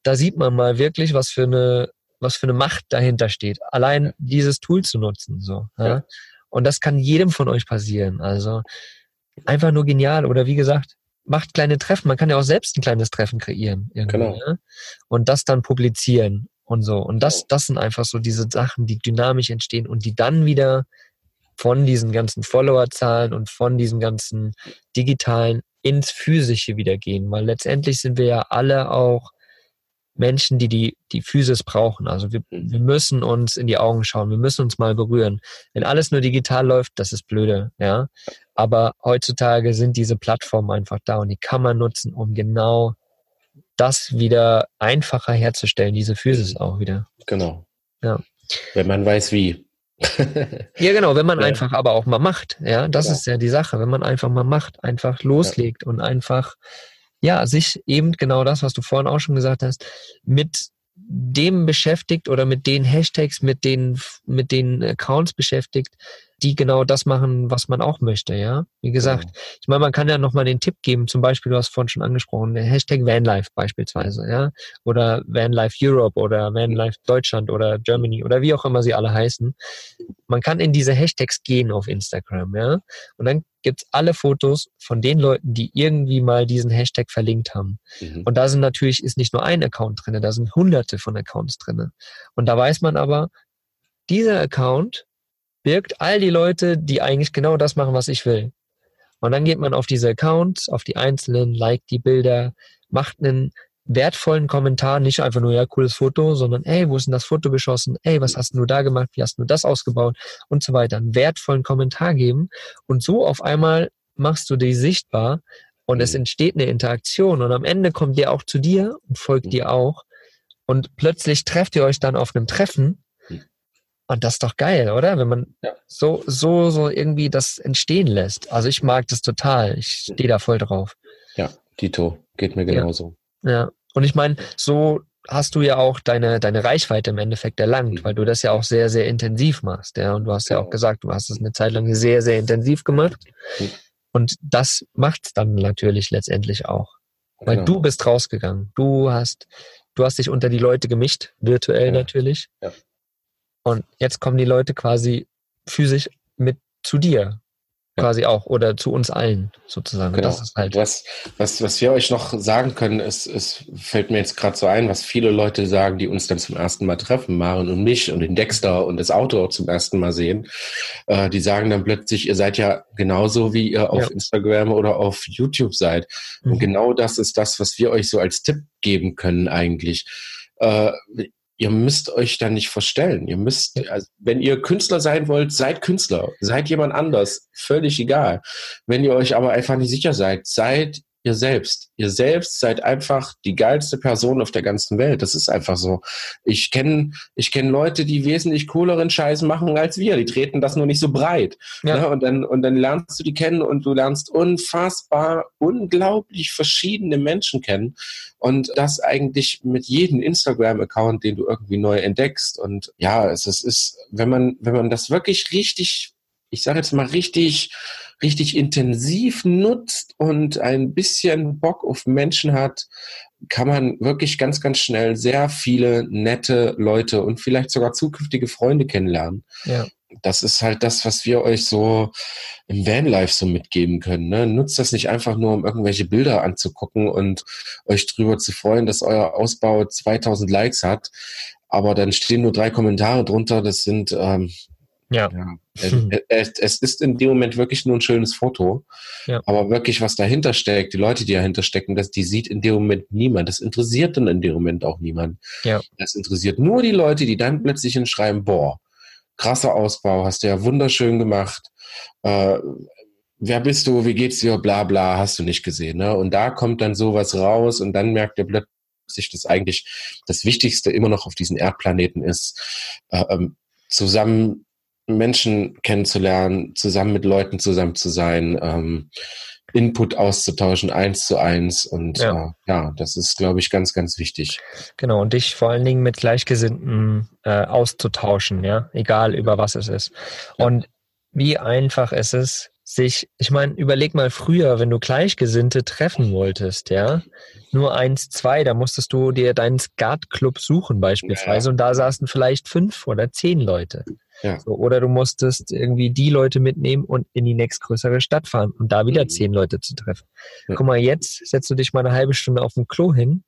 da sieht man mal wirklich, was für eine, was für eine Macht dahinter steht. Allein dieses Tool zu nutzen, so. Ja? Und das kann jedem von euch passieren. Also einfach nur genial. Oder wie gesagt, macht kleine Treffen. Man kann ja auch selbst ein kleines Treffen kreieren. Genau. Ne? Und das dann publizieren und so. Und das, genau. das sind einfach so diese Sachen, die dynamisch entstehen und die dann wieder von diesen ganzen Followerzahlen und von diesen ganzen digitalen ins Physische wieder gehen. Weil letztendlich sind wir ja alle auch Menschen, die die, die Physis brauchen. Also wir, mhm. wir müssen uns in die Augen schauen, wir müssen uns mal berühren. Wenn alles nur digital läuft, das ist blöde, ja. Aber heutzutage sind diese Plattformen einfach da und die kann man nutzen, um genau das wieder einfacher herzustellen, diese Physis auch wieder. Genau. Ja. Wenn man weiß wie. ja, genau, wenn man ja. einfach aber auch mal macht, ja, das genau. ist ja die Sache, wenn man einfach mal macht, einfach loslegt ja. und einfach ja, sich eben genau das, was du vorhin auch schon gesagt hast, mit dem beschäftigt oder mit den Hashtags, mit den, mit den Accounts beschäftigt, die genau das machen, was man auch möchte, ja. Wie gesagt, genau. ich meine, man kann ja nochmal den Tipp geben, zum Beispiel, du hast vorhin schon angesprochen, der Hashtag Vanlife beispielsweise, ja. Oder Vanlife Europe oder Vanlife Deutschland oder Germany oder wie auch immer sie alle heißen. Man kann in diese Hashtags gehen auf Instagram, ja. Und dann gibt's alle Fotos von den Leuten, die irgendwie mal diesen Hashtag verlinkt haben. Mhm. Und da sind natürlich, ist nicht nur ein Account drinne, da sind hunderte von Accounts drinne. Und da weiß man aber, dieser Account birgt all die Leute, die eigentlich genau das machen, was ich will. Und dann geht man auf diese Accounts, auf die einzelnen, liked die Bilder, macht einen wertvollen Kommentar, nicht einfach nur, ja, cooles Foto, sondern, ey, wo ist denn das Foto geschossen? Ey, was hast du da gemacht? Wie hast du das ausgebaut? Und so weiter. Einen wertvollen Kommentar geben. Und so auf einmal machst du die sichtbar und mhm. es entsteht eine Interaktion und am Ende kommt der auch zu dir und folgt mhm. dir auch. Und plötzlich trefft ihr euch dann auf einem Treffen und das ist doch geil, oder? Wenn man ja. so, so, so irgendwie das entstehen lässt. Also ich mag das total. Ich stehe da voll drauf. Ja, Dito, geht mir genauso. Ja. Ja. Und ich meine, so hast du ja auch deine, deine Reichweite im Endeffekt erlangt, mhm. weil du das ja auch sehr, sehr intensiv machst. Ja, und du hast ja, auch gesagt, du hast es eine Zeit lang sehr, sehr intensiv gemacht. Mhm. Und das macht es dann natürlich letztendlich auch. Weil genau. du bist rausgegangen. Du hast, du hast dich unter die Leute gemischt, virtuell ja. natürlich. Ja. Und jetzt kommen die Leute quasi physisch mit zu dir. Quasi auch oder zu uns allen sozusagen. Genau. Das ist halt was, was, was wir euch noch sagen können, ist, es fällt mir jetzt gerade so ein, was viele Leute sagen, die uns dann zum ersten Mal treffen, Maren und mich und den Dexter und das Auto auch zum ersten Mal sehen. Äh, die sagen dann plötzlich, ihr seid ja genauso, wie ihr auf Ja. Instagram oder auf YouTube seid. Mhm. Und genau das ist das, was wir euch so als Tipp geben können eigentlich. Äh, ihr müsst euch da nicht verstellen. Ihr müsst, also, wenn ihr Künstler sein wollt, seid Künstler. Seid jemand anders. Völlig egal. Wenn ihr euch aber einfach nicht sicher seid, seid ihr selbst. Ihr selbst seid einfach die geilste Person auf der ganzen Welt. Das ist einfach so. Ich kenne ich kenn Leute, die wesentlich cooleren Scheiß machen als wir. Die treten das nur nicht so breit. Ja. Ne? Und, dann, und dann lernst du die kennen und du lernst unfassbar, unglaublich verschiedene Menschen kennen. Und das eigentlich mit jedem Instagram-Account, den du irgendwie neu entdeckst. Und ja, es ist, ist wenn man, wenn man das wirklich richtig, ich sage jetzt mal richtig, richtig intensiv nutzt und ein bisschen Bock auf Menschen hat, kann man wirklich ganz, ganz schnell sehr viele nette Leute und vielleicht sogar zukünftige Freunde kennenlernen. ja. Das ist halt das, was wir euch so im Vanlife so mitgeben können. Ne? Nutzt das nicht einfach nur, um irgendwelche Bilder anzugucken und euch drüber zu freuen, dass euer Ausbau 2000 Likes hat. Aber dann stehen nur drei Kommentare drunter. Das sind, ähm, Ja. ja, es, es, ist in dem Moment wirklich nur ein schönes Foto. Ja. Aber wirklich, was dahinter steckt, die Leute, die dahinter stecken, das, die sieht in dem Moment niemand. Das interessiert dann in dem Moment auch niemand. Ja. Das interessiert nur die Leute, die dann plötzlich hinschreiben, boah, krasser Ausbau, hast du ja wunderschön gemacht. Äh, wer bist du, wie geht's dir, bla bla, hast du nicht gesehen. Ne? Und da kommt dann sowas raus und dann merkt ihr plötzlich, dass eigentlich das Wichtigste immer noch auf diesem Erdplaneten ist, äh, ähm, zusammen Menschen kennenzulernen, zusammen mit Leuten zusammen zu sein, ähm, Input auszutauschen, eins zu eins. Und Ja. äh, ja das ist, glaube ich, ganz, ganz wichtig. Genau, und dich vor allen Dingen mit Gleichgesinnten äh, auszutauschen, ja, egal über was es ist. Und wie einfach es ist, sich, ich meine, überleg mal früher, wenn du Gleichgesinnte treffen wolltest, ja, nur eins, zwei, da musstest du dir deinen Skatclub suchen beispielsweise Ja. und da saßen vielleicht fünf oder zehn Leute. Ja. So, oder du musstest irgendwie die Leute mitnehmen und in die nächstgrößere Stadt fahren und da wieder Mhm. zehn Leute zu treffen. Ja. Guck mal, jetzt setzt du dich mal eine halbe Stunde auf dem Klo hin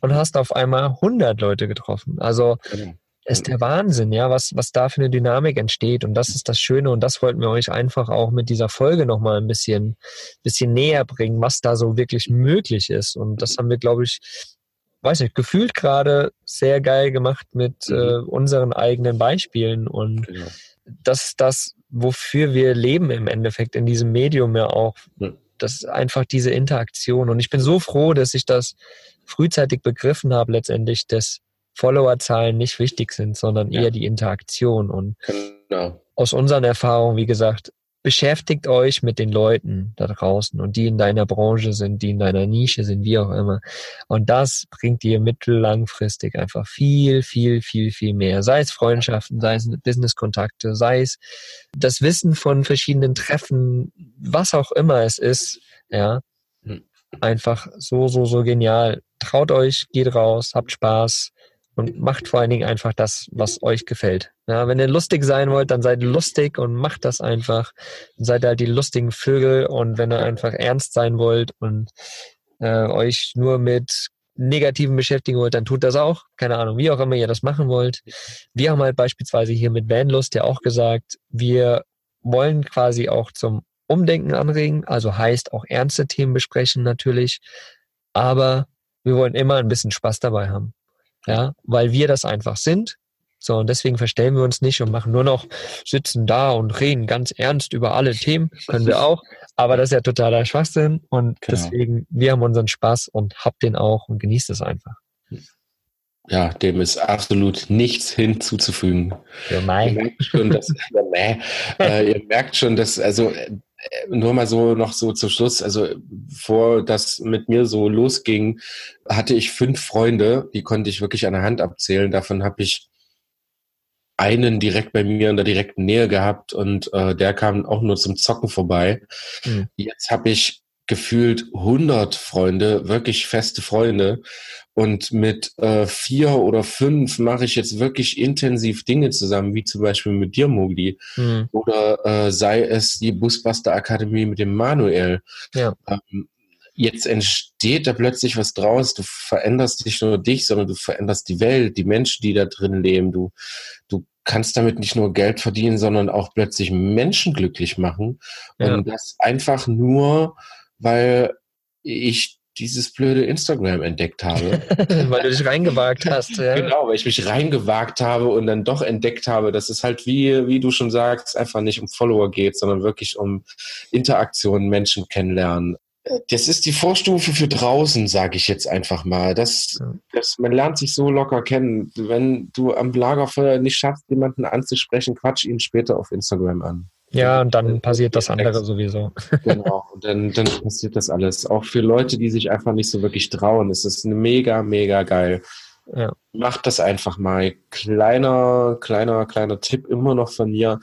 und hast auf einmal 100 Leute getroffen. Also Genau. ist der Wahnsinn, ja, was, was da für eine Dynamik entsteht. Und das ist das Schöne und das wollten wir euch einfach auch mit dieser Folge nochmal ein bisschen, bisschen näher bringen, was da so wirklich möglich ist. Und das haben wir, glaube ich, weiß nicht, gefühlt gerade sehr geil gemacht mit Mhm. äh, unseren eigenen Beispielen. Und Genau. das ist das, wofür wir leben im Endeffekt in diesem Medium ja auch. Ja. Das ist einfach diese Interaktion. Und ich bin so froh, dass ich das frühzeitig begriffen habe, letztendlich, dass Followerzahlen nicht wichtig sind, sondern Ja. eher die Interaktion. Und Genau. aus unseren Erfahrungen, wie gesagt, beschäftigt euch mit den Leuten da draußen und die in deiner Branche sind, die in deiner Nische sind, wie auch immer. Und das bringt dir mittellangfristig einfach viel, viel, viel, viel mehr. Sei es Freundschaften, sei es Businesskontakte, sei es das Wissen von verschiedenen Treffen, was auch immer es ist, ja. Hm. Einfach so, so, so genial. Traut euch, geht raus, habt Spaß und macht vor allen Dingen einfach das, was euch gefällt. Ja, wenn ihr lustig sein wollt, dann seid lustig und macht das einfach. Dann seid halt die lustigen Vögel und wenn ihr einfach ernst sein wollt und äh, euch nur mit Negativen beschäftigen wollt, dann tut das auch. Keine Ahnung, wie auch immer ihr das machen wollt. Wir haben halt beispielsweise hier mit Vanlust ja auch gesagt, wir wollen quasi auch zum Umdenken anregen, also heißt auch ernste Themen besprechen natürlich, aber wir wollen immer ein bisschen Spaß dabei haben. Ja, weil wir das einfach sind. So, und deswegen verstellen wir uns nicht und machen nur noch sitzen da und reden ganz ernst über alle Themen. Können wir auch. Aber das ist ja totaler Schwachsinn. Und Genau. deswegen, wir haben unseren Spaß und habt den auch und genießt es einfach. Ja, dem ist absolut nichts hinzuzufügen. Für Ihr Mai. merkt schon, dass, ja, nee, äh, ihr merkt schon, dass, also nur mal so noch so zum Schluss, also vor das mit mir so losging, hatte ich fünf Freunde, die konnte ich wirklich an der Hand abzählen. Davon habe ich einen direkt bei mir in der direkten Nähe gehabt und äh, der kam auch nur zum Zocken vorbei. Mhm. Jetzt habe ich gefühlt 100 Freunde, wirklich feste Freunde. Und mit äh, vier oder fünf mache ich jetzt wirklich intensiv Dinge zusammen, wie zum Beispiel mit dir, Mogli. Mhm. Oder äh, sei es die Busbuster Akademie mit dem Manuel. Ja. Ähm, jetzt entsteht da plötzlich was draus. Du veränderst nicht nur dich, sondern du veränderst die Welt, die Menschen, die da drin leben. Du, du kannst damit nicht nur Geld verdienen, sondern auch plötzlich Menschen glücklich machen. Ja. Und das einfach nur, weil ich dieses blöde Instagram entdeckt habe. weil du dich reingewagt hast, ja. Genau, weil ich mich reingewagt habe und dann doch entdeckt habe, dass es halt wie, wie du schon sagst, einfach nicht um Follower geht, sondern wirklich um Interaktionen, Menschen kennenlernen. Das ist die Vorstufe für draußen, sage ich jetzt einfach mal. Das, das, man lernt sich so locker kennen. Wenn du am Lagerfeuer nicht schaffst, jemanden anzusprechen, quatsch ihn später auf Instagram an. Ja, und dann passiert das andere sowieso. Genau, und dann, dann passiert das alles. Auch für Leute, die sich einfach nicht so wirklich trauen, ist es mega, mega geil. Ja. Macht das einfach mal. Kleiner, kleiner, kleiner Tipp immer noch von mir.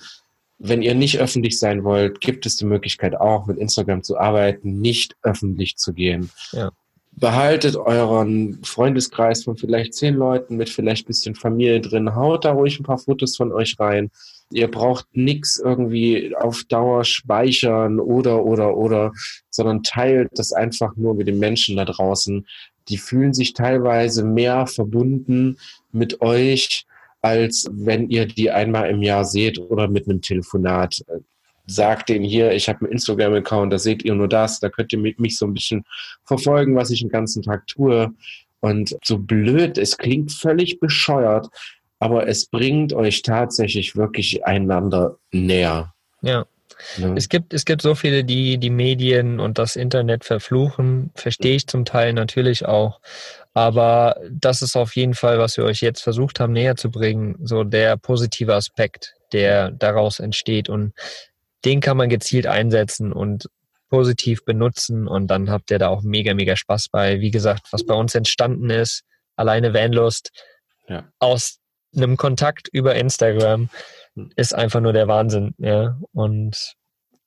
Wenn ihr nicht öffentlich sein wollt, gibt es die Möglichkeit auch mit Instagram zu arbeiten, nicht öffentlich zu gehen. Ja. Behaltet euren Freundeskreis von vielleicht zehn Leuten mit vielleicht ein bisschen Familie drin. Haut da ruhig ein paar Fotos von euch rein Ihr braucht nichts irgendwie auf Dauer speichern oder, oder, oder, sondern teilt das einfach nur mit den Menschen da draußen. Die fühlen sich teilweise mehr verbunden mit euch, als wenn ihr die einmal im Jahr seht oder mit einem Telefonat. Sagt denen hier, ich habe einen Instagram-Account, da seht ihr nur das, da könnt ihr mich so ein bisschen verfolgen, was ich den ganzen Tag tue. Und so blöd, es klingt völlig bescheuert, aber es bringt euch tatsächlich wirklich einander näher. Ja. ja. Es gibt, es gibt so viele, die die Medien und das Internet verfluchen, verstehe ich zum Teil natürlich auch. Aber das ist auf jeden Fall, was wir euch jetzt versucht haben näher zu bringen, so der positive Aspekt, der daraus entsteht. Und den kann man gezielt einsetzen und positiv benutzen. Und dann habt ihr da auch mega, mega Spaß bei. Wie gesagt, was bei uns entstanden ist, alleine Vanlust, ja. aus einem Kontakt über Instagram hm. ist einfach nur der Wahnsinn. Ja. Und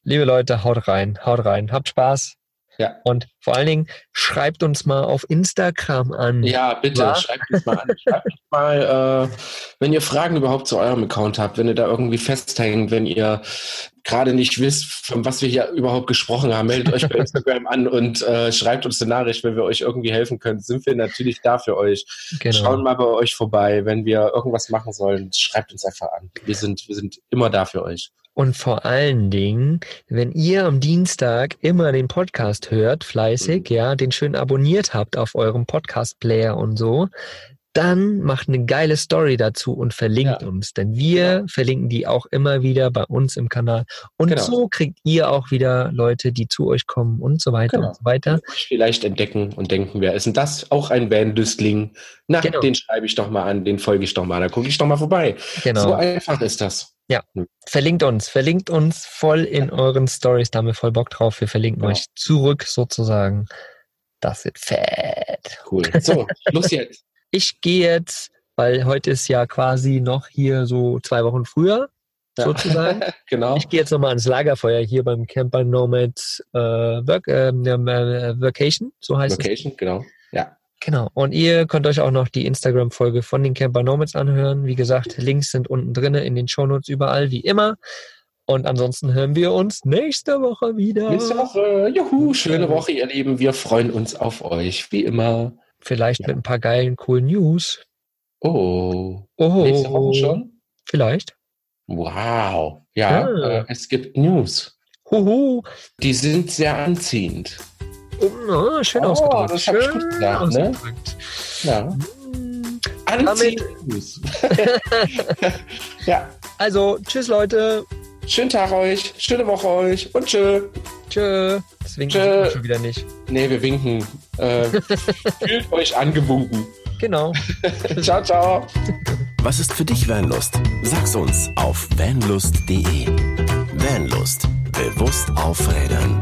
liebe Leute, haut rein, haut rein, habt Spaß. Ja. Und vor allen Dingen schreibt uns mal auf Instagram an. Ja, bitte, Was? schreibt uns mal an. Schreibt uns mal, äh, wenn ihr Fragen überhaupt zu eurem Account habt, wenn ihr da irgendwie festhängt, wenn ihr gerade nicht wisst, von was wir hier überhaupt gesprochen haben, meldet euch bei Instagram an und äh, schreibt uns eine Nachricht, wenn wir euch irgendwie helfen können. Sind wir natürlich da für euch. Genau. Schauen mal bei euch vorbei. Wenn wir irgendwas machen sollen, schreibt uns einfach an. Wir sind, wir sind immer da für euch. Und vor allen Dingen, wenn ihr am Dienstag immer den Podcast hört, fleißig, mhm. ja, den schön abonniert habt auf eurem Podcast-Player und so, dann macht eine geile Story dazu und verlinkt ja. uns. Denn wir genau. verlinken die auch immer wieder bei uns im Kanal. Und genau. so kriegt ihr auch wieder Leute, die zu euch kommen und so weiter genau. und so weiter. Vielleicht entdecken und denken, wer ist denn das? Auch ein Van-Lüstling. Na, genau. den schreibe ich doch mal an, den folge ich doch mal, da gucke ich doch mal vorbei. Genau. So einfach ist das. Ja, hm. verlinkt uns, verlinkt uns voll in euren Stories, da haben wir voll Bock drauf. Wir verlinken genau. euch zurück sozusagen. Das wird fett. Cool. So, los jetzt ich gehe jetzt, weil heute ist ja quasi noch hier so zwei Wochen früher, ja. sozusagen. genau. Ich gehe jetzt nochmal ans Lagerfeuer hier beim Camper Nomads äh, Work, ähm, äh, Vacation, so heißt Vacation, es. Vacation, genau. Ja. Genau. Und ihr könnt euch auch noch die Instagram-Folge von den Camper Nomads anhören. Wie gesagt, Links sind unten drin in den Shownotes überall, wie immer. Und ansonsten hören wir uns nächste Woche wieder. Nächste Woche. Juhu, schöne Woche, ihr Lieben. Wir freuen uns auf euch, wie immer. Vielleicht ja. mit ein paar geilen, coolen News. Oh. oh. Nächste Woche schon? Vielleicht. Wow. Ja, ah. äh, es gibt News. Huhu. Die sind sehr anziehend. Oh, schön oh, ausgedrückt. Das schön ich gesagt, ne? Ja. Hm. Anziehend News. ja. Also, tschüss Leute. Schönen Tag euch, schöne Woche euch und tschö. Tschö. Das winken wir schon wieder nicht. Nee, wir winken. Äh, fühlt euch angewunken. Genau. ciao, ciao. Was ist für dich Vanlust? Sag's uns auf vanlust.de. Vanlust. Bewusst aufrädern.